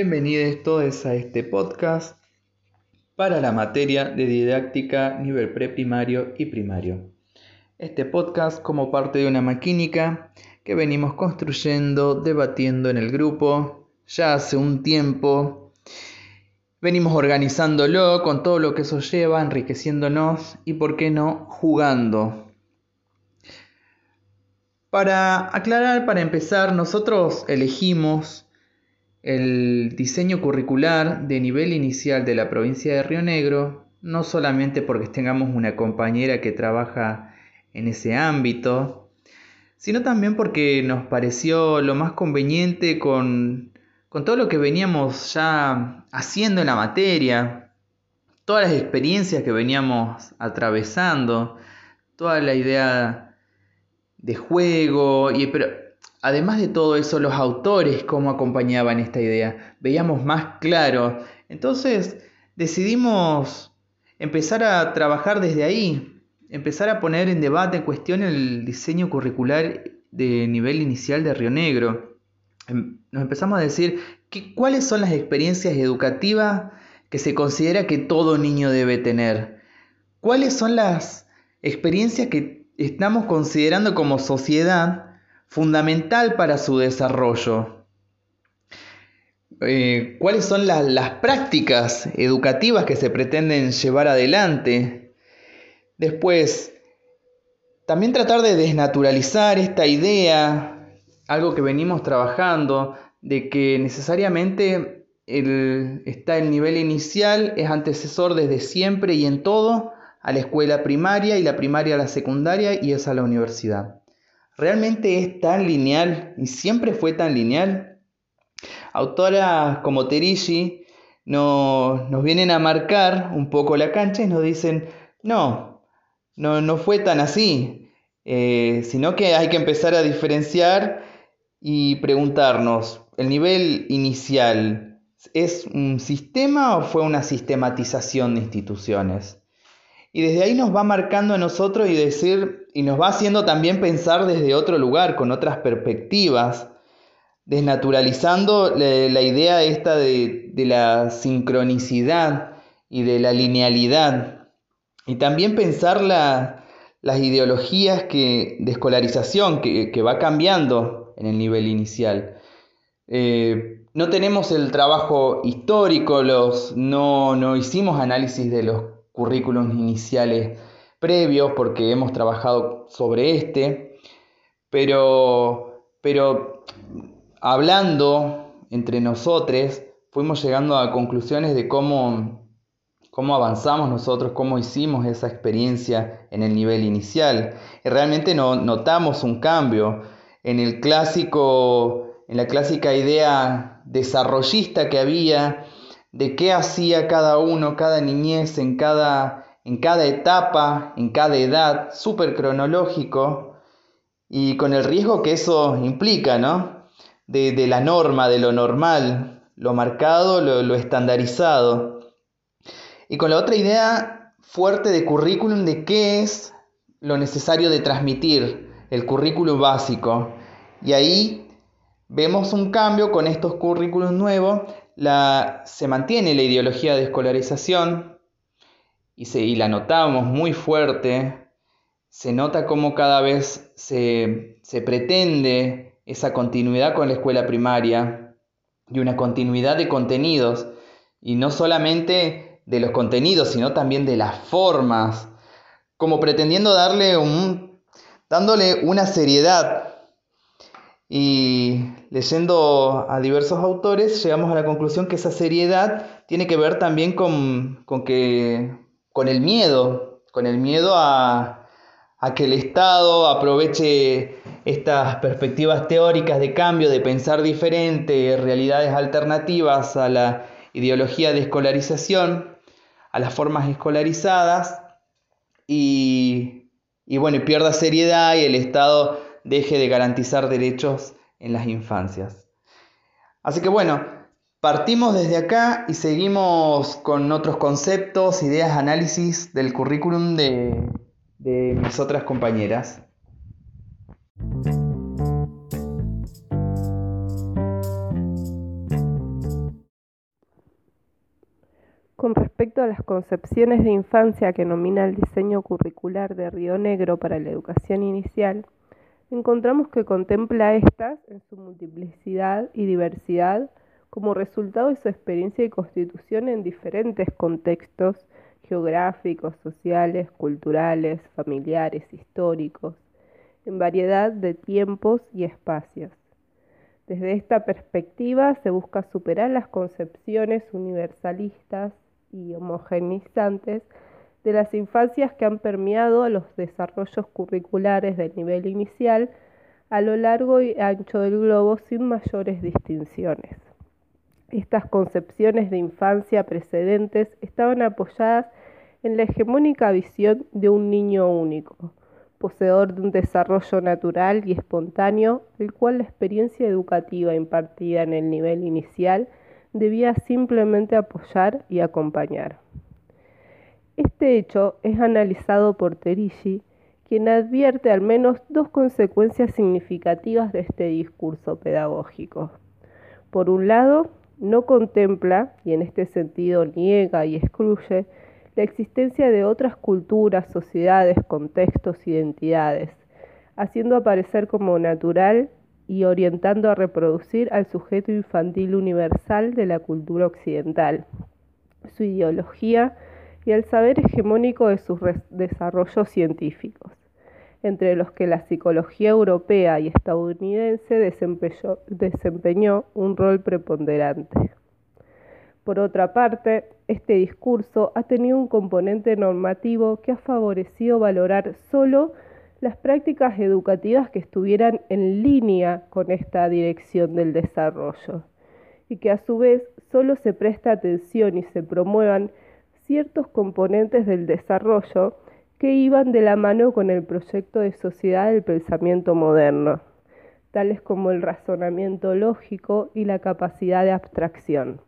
Bienvenidos todos a este podcast para la materia de didáctica nivel preprimario y primario. Este podcast como parte de una maquínica que venimos construyendo, debatiendo en el grupo ya hace un tiempo. Venimos organizándolo con todo lo que eso lleva, enriqueciéndonos y, por qué no, jugando. Para aclarar, para empezar, nosotros elegimos el diseño curricular de nivel inicial de la provincia de Río Negro, no solamente porque tengamos una compañera que trabaja en ese ámbito, sino también porque nos pareció lo más conveniente con, con todo lo que veníamos ya haciendo en la materia, todas las experiencias que veníamos atravesando, toda la idea de juego, y, pero Además de todo eso, los autores cómo acompañaban esta idea, veíamos más claro. Entonces decidimos empezar a trabajar desde ahí, empezar a poner en debate, en cuestión el diseño curricular de nivel inicial de Río Negro. Em, nos empezamos a decir cuáles son las experiencias educativas que se considera que todo niño debe tener. ¿Cuáles son las experiencias que estamos considerando como sociedad fundamental para su desarrollo. Eh, ¿Cuáles son las prácticas educativas que se pretenden llevar adelante? Después, también tratar de desnaturalizar esta idea, algo que venimos trabajando, de que necesariamente el, está el nivel inicial, es antecesor desde siempre y en todo a la escuela primaria y la primaria a la secundaria y es a la universidad. ¿Realmente es tan lineal y siempre fue tan lineal? Autoras como Terishi nos vienen a marcar un poco la cancha y nos dicen, no, no, no fue tan así, eh, sino que hay que empezar a diferenciar y preguntarnos, ¿el nivel inicial es un sistema o fue una sistematización de instituciones? Y desde ahí nos va marcando a nosotros y decir, y nos va haciendo también pensar desde otro lugar, con otras perspectivas, desnaturalizando la, idea esta de, la sincronicidad y de la linealidad. Y también pensar las ideologías que, de escolarización que, va cambiando en el nivel inicial. Eh, no tenemos el trabajo histórico, los, no, no hicimos análisis de los currículums iniciales previos porque hemos trabajado sobre este, pero, pero hablando entre nosotros fuimos llegando a conclusiones de cómo, cómo avanzamos nosotros, cómo hicimos esa experiencia en el nivel inicial. Y realmente no, notamos un cambio en el clásico, en la clásica idea desarrollista que había de qué hacía cada uno, cada niñez, en cada, en cada etapa, en cada edad, súper cronológico, y con el riesgo que eso implica, ¿no? De, la norma, de lo normal, lo marcado, lo, lo estandarizado. Y con la otra idea fuerte de currículum de qué es lo necesario de transmitir, el currículum básico. Y ahí vemos un cambio con estos currículums nuevos se mantiene la ideología de escolarización y, la notamos muy fuerte. Se nota cómo cada vez se, se pretende esa continuidad con la escuela primaria y una continuidad de contenidos. Y no solamente de los contenidos, sino también de las formas, como pretendiendo darle un, dándole una seriedad y leyendo a diversos autores llegamos a la conclusión que esa seriedad tiene que ver también con, que, con el miedo, con el miedo a, a que el Estado aproveche estas perspectivas teóricas de cambio, de pensar diferente, realidades alternativas a la ideología de escolarización, a las formas escolarizadas, y, y bueno, pierda seriedad y el Estado deje de garantizar derechos en las infancias. Así que bueno, partimos desde acá y seguimos con otros conceptos, ideas, análisis del currículum de, de mis otras compañeras. Con respecto a las concepciones de infancia que nomina el diseño curricular de Río Negro para la educación inicial, encontramos que contempla estas en su multiplicidad y diversidad como resultado de su experiencia y constitución en diferentes contextos geográficos, sociales, culturales, familiares, históricos, en variedad de tiempos y espacios. Desde esta perspectiva se busca superar las concepciones universalistas y homogeneizantes de las infancias que han permeado los desarrollos curriculares del nivel inicial a lo largo y ancho del globo sin mayores distinciones. Estas concepciones de infancia precedentes estaban apoyadas en la hegemónica visión de un niño único, poseedor de un desarrollo natural y espontáneo, el cual la experiencia educativa impartida en el nivel inicial debía simplemente apoyar y acompañar. Este hecho es analizado por Terigi, quien advierte al menos dos consecuencias significativas de este discurso pedagógico. Por un lado, no contempla, y en este sentido niega y excluye, la existencia de otras culturas, sociedades, contextos, identidades, haciendo aparecer como natural y orientando a reproducir al sujeto infantil universal de la cultura occidental, su ideología y el saber hegemónico de sus desarrollos científicos, entre los que la psicología europea y estadounidense desempeñó, desempeñó un rol preponderante. Por otra parte, este discurso ha tenido un componente normativo que ha favorecido valorar solo las prácticas educativas que estuvieran en línea con esta dirección del desarrollo y que a su vez solo se presta atención y se promuevan ciertos componentes del desarrollo que iban de la mano con el proyecto de sociedad del pensamiento moderno, tales como el razonamiento lógico y la capacidad de abstracción,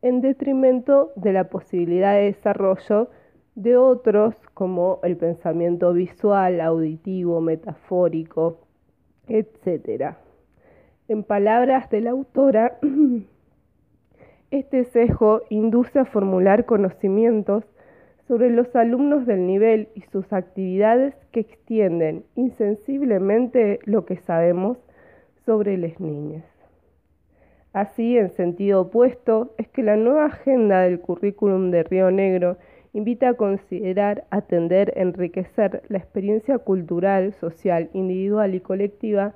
en detrimento de la posibilidad de desarrollo de otros como el pensamiento visual, auditivo, metafórico, etc. En palabras de la autora, este sesgo induce a formular conocimientos sobre los alumnos del nivel y sus actividades que extienden insensiblemente lo que sabemos sobre las niñas. Así, en sentido opuesto, es que la nueva agenda del currículum de Río Negro invita a considerar, atender, enriquecer la experiencia cultural, social, individual y colectiva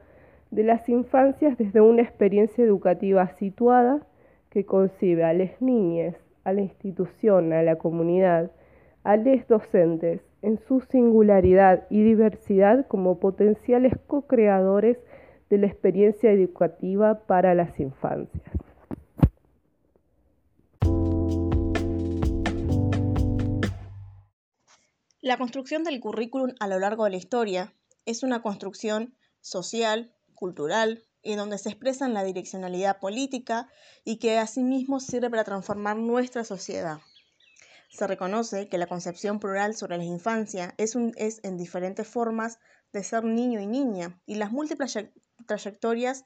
de las infancias desde una experiencia educativa situada que concibe a las niñas, a la institución, a la comunidad, a los docentes en su singularidad y diversidad como potenciales co-creadores de la experiencia educativa para las infancias. La construcción del currículum a lo largo de la historia es una construcción social, cultural, y donde se expresa la direccionalidad política y que asimismo sirve para transformar nuestra sociedad. Se reconoce que la concepción plural sobre la infancia es, es en diferentes formas de ser niño y niña y las múltiples trayectorias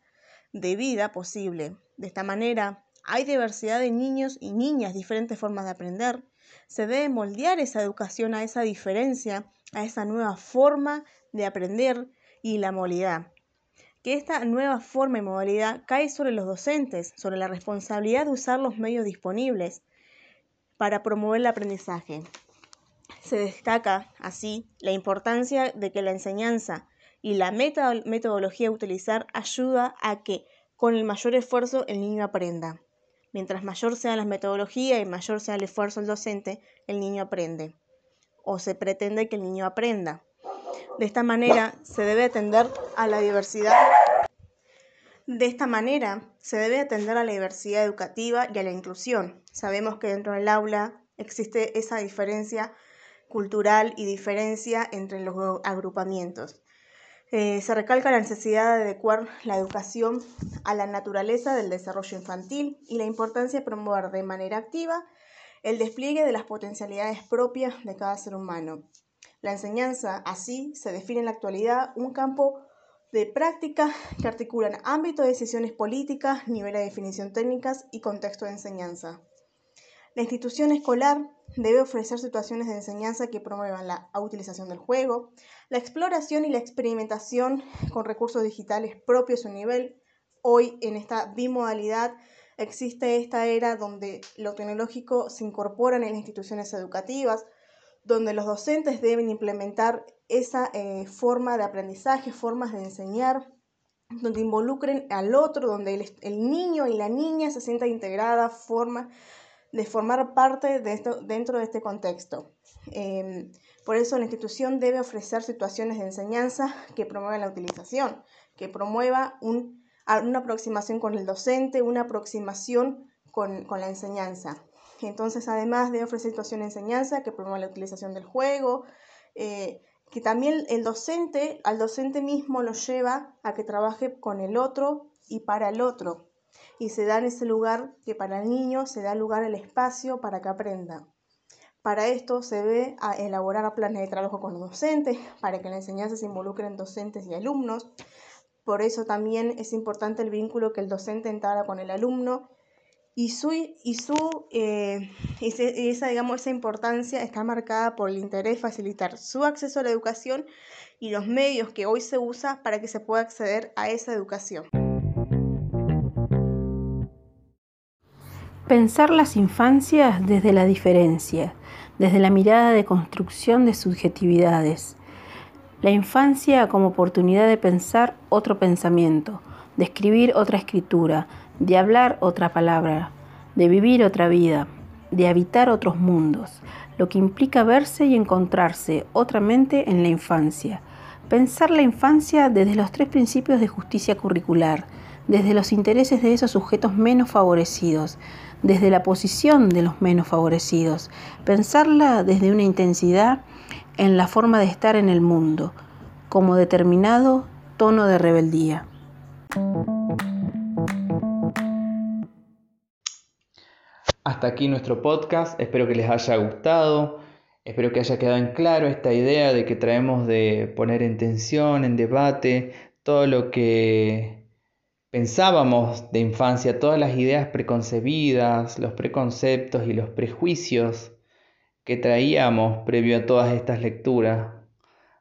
de vida posible. De esta manera, hay diversidad de niños y niñas, diferentes formas de aprender, se debe moldear esa educación a esa diferencia, a esa nueva forma de aprender y la modalidad. Que esta nueva forma y modalidad cae sobre los docentes, sobre la responsabilidad de usar los medios disponibles para promover el aprendizaje. Se destaca así la importancia de que la enseñanza y la metodología a utilizar ayuda a que con el mayor esfuerzo el niño aprenda. Mientras mayor sea la metodología y mayor sea el esfuerzo del docente, el niño aprende. O se pretende que el niño aprenda. De esta manera se debe atender a la diversidad. De esta manera se debe atender a la diversidad educativa y a la inclusión. Sabemos que dentro del aula existe esa diferencia cultural y diferencia entre los agrupamientos. Eh, se recalca la necesidad de adecuar la educación a la naturaleza del desarrollo infantil y la importancia de promover de manera activa el despliegue de las potencialidades propias de cada ser humano. La enseñanza, así, se define en la actualidad un campo de práctica que articulan ámbito de decisiones políticas, nivel de definición técnicas y contexto de enseñanza. La institución escolar debe ofrecer situaciones de enseñanza que promuevan la utilización del juego, la exploración y la experimentación con recursos digitales propios a su nivel. Hoy, en esta bimodalidad, existe esta era donde lo tecnológico se incorpora en las instituciones educativas, donde los docentes deben implementar esa eh, forma de aprendizaje, formas de enseñar, donde involucren al otro, donde el, niño y la niña se sientan integrada, forma de formar parte de esto, dentro de este contexto. Em, por eso la institución debe ofrecer situaciones de enseñanza que promuevan la utilización, que promueva una aproximación con el docente, una aproximación con, con la enseñanza. Entonces, además de ofrecer situaciones de enseñanza que promuevan la utilización del juego, eh, que también el docente, al docente mismo lo lleva a que trabaje con el otro y para el otro. Y se da en ese lugar que para el niño se da lugar el espacio para que aprenda. Para esto se ve a elaborar planes de trabajo con los docentes, para que la enseñanza se involucren docentes y alumnos. Por eso también es importante el vínculo que el docente entabla con el alumno y su, y su eh, esa, digamos, esa importancia está marcada por el interés de facilitar su acceso a la educación y los medios que hoy se usa para que se pueda acceder a esa educación. Pensar las infancias desde la diferencia, desde la mirada de construcción de subjetividades. La infancia como oportunidad de pensar otro pensamiento, de escribir otra escritura, de hablar otra palabra, de vivir otra vida, de habitar otros mundos, lo que implica verse y encontrarse otra mente en la infancia. Pensar la infancia desde los tres principios de justicia curricular, desde los intereses de esos sujetos menos favorecidos, desde la posición de los menos favorecidos. Pensarla desde una intensidad en la forma de estar en el mundo, como determinado tono de rebeldía. Hasta aquí nuestro podcast, espero que les haya gustado, espero que haya quedado en claro esta idea de que traemos de poner en tensión, en debate, todo lo que pensábamos de infancia, todas las ideas preconcebidas, los preconceptos y los prejuicios que traíamos previo a todas estas lecturas.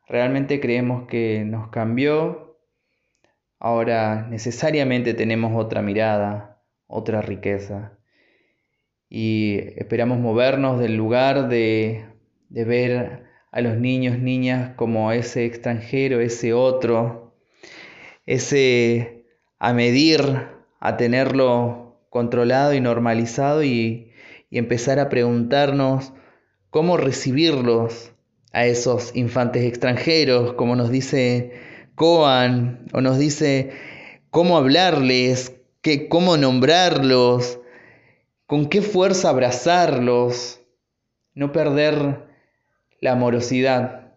Realmente creemos que nos cambió, ahora necesariamente tenemos otra mirada, otra riqueza y esperamos movernos del lugar de, ver a los niños, niñas como ese extranjero, ese otro, ese a medir, a tenerlo controlado y normalizado y, y empezar a preguntarnos cómo recibirlos a esos infantes extranjeros, como nos dice Coan, o nos dice cómo hablarles, qué, cómo nombrarlos, con qué fuerza abrazarlos, no perder la amorosidad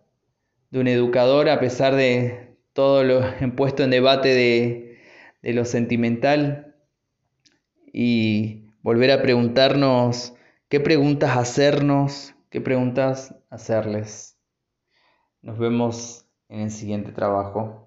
de un educador a pesar de todo lo puesto en debate de, de lo sentimental y volver a preguntarnos qué preguntas hacernos, qué preguntas hacerles. Nos vemos en el siguiente trabajo.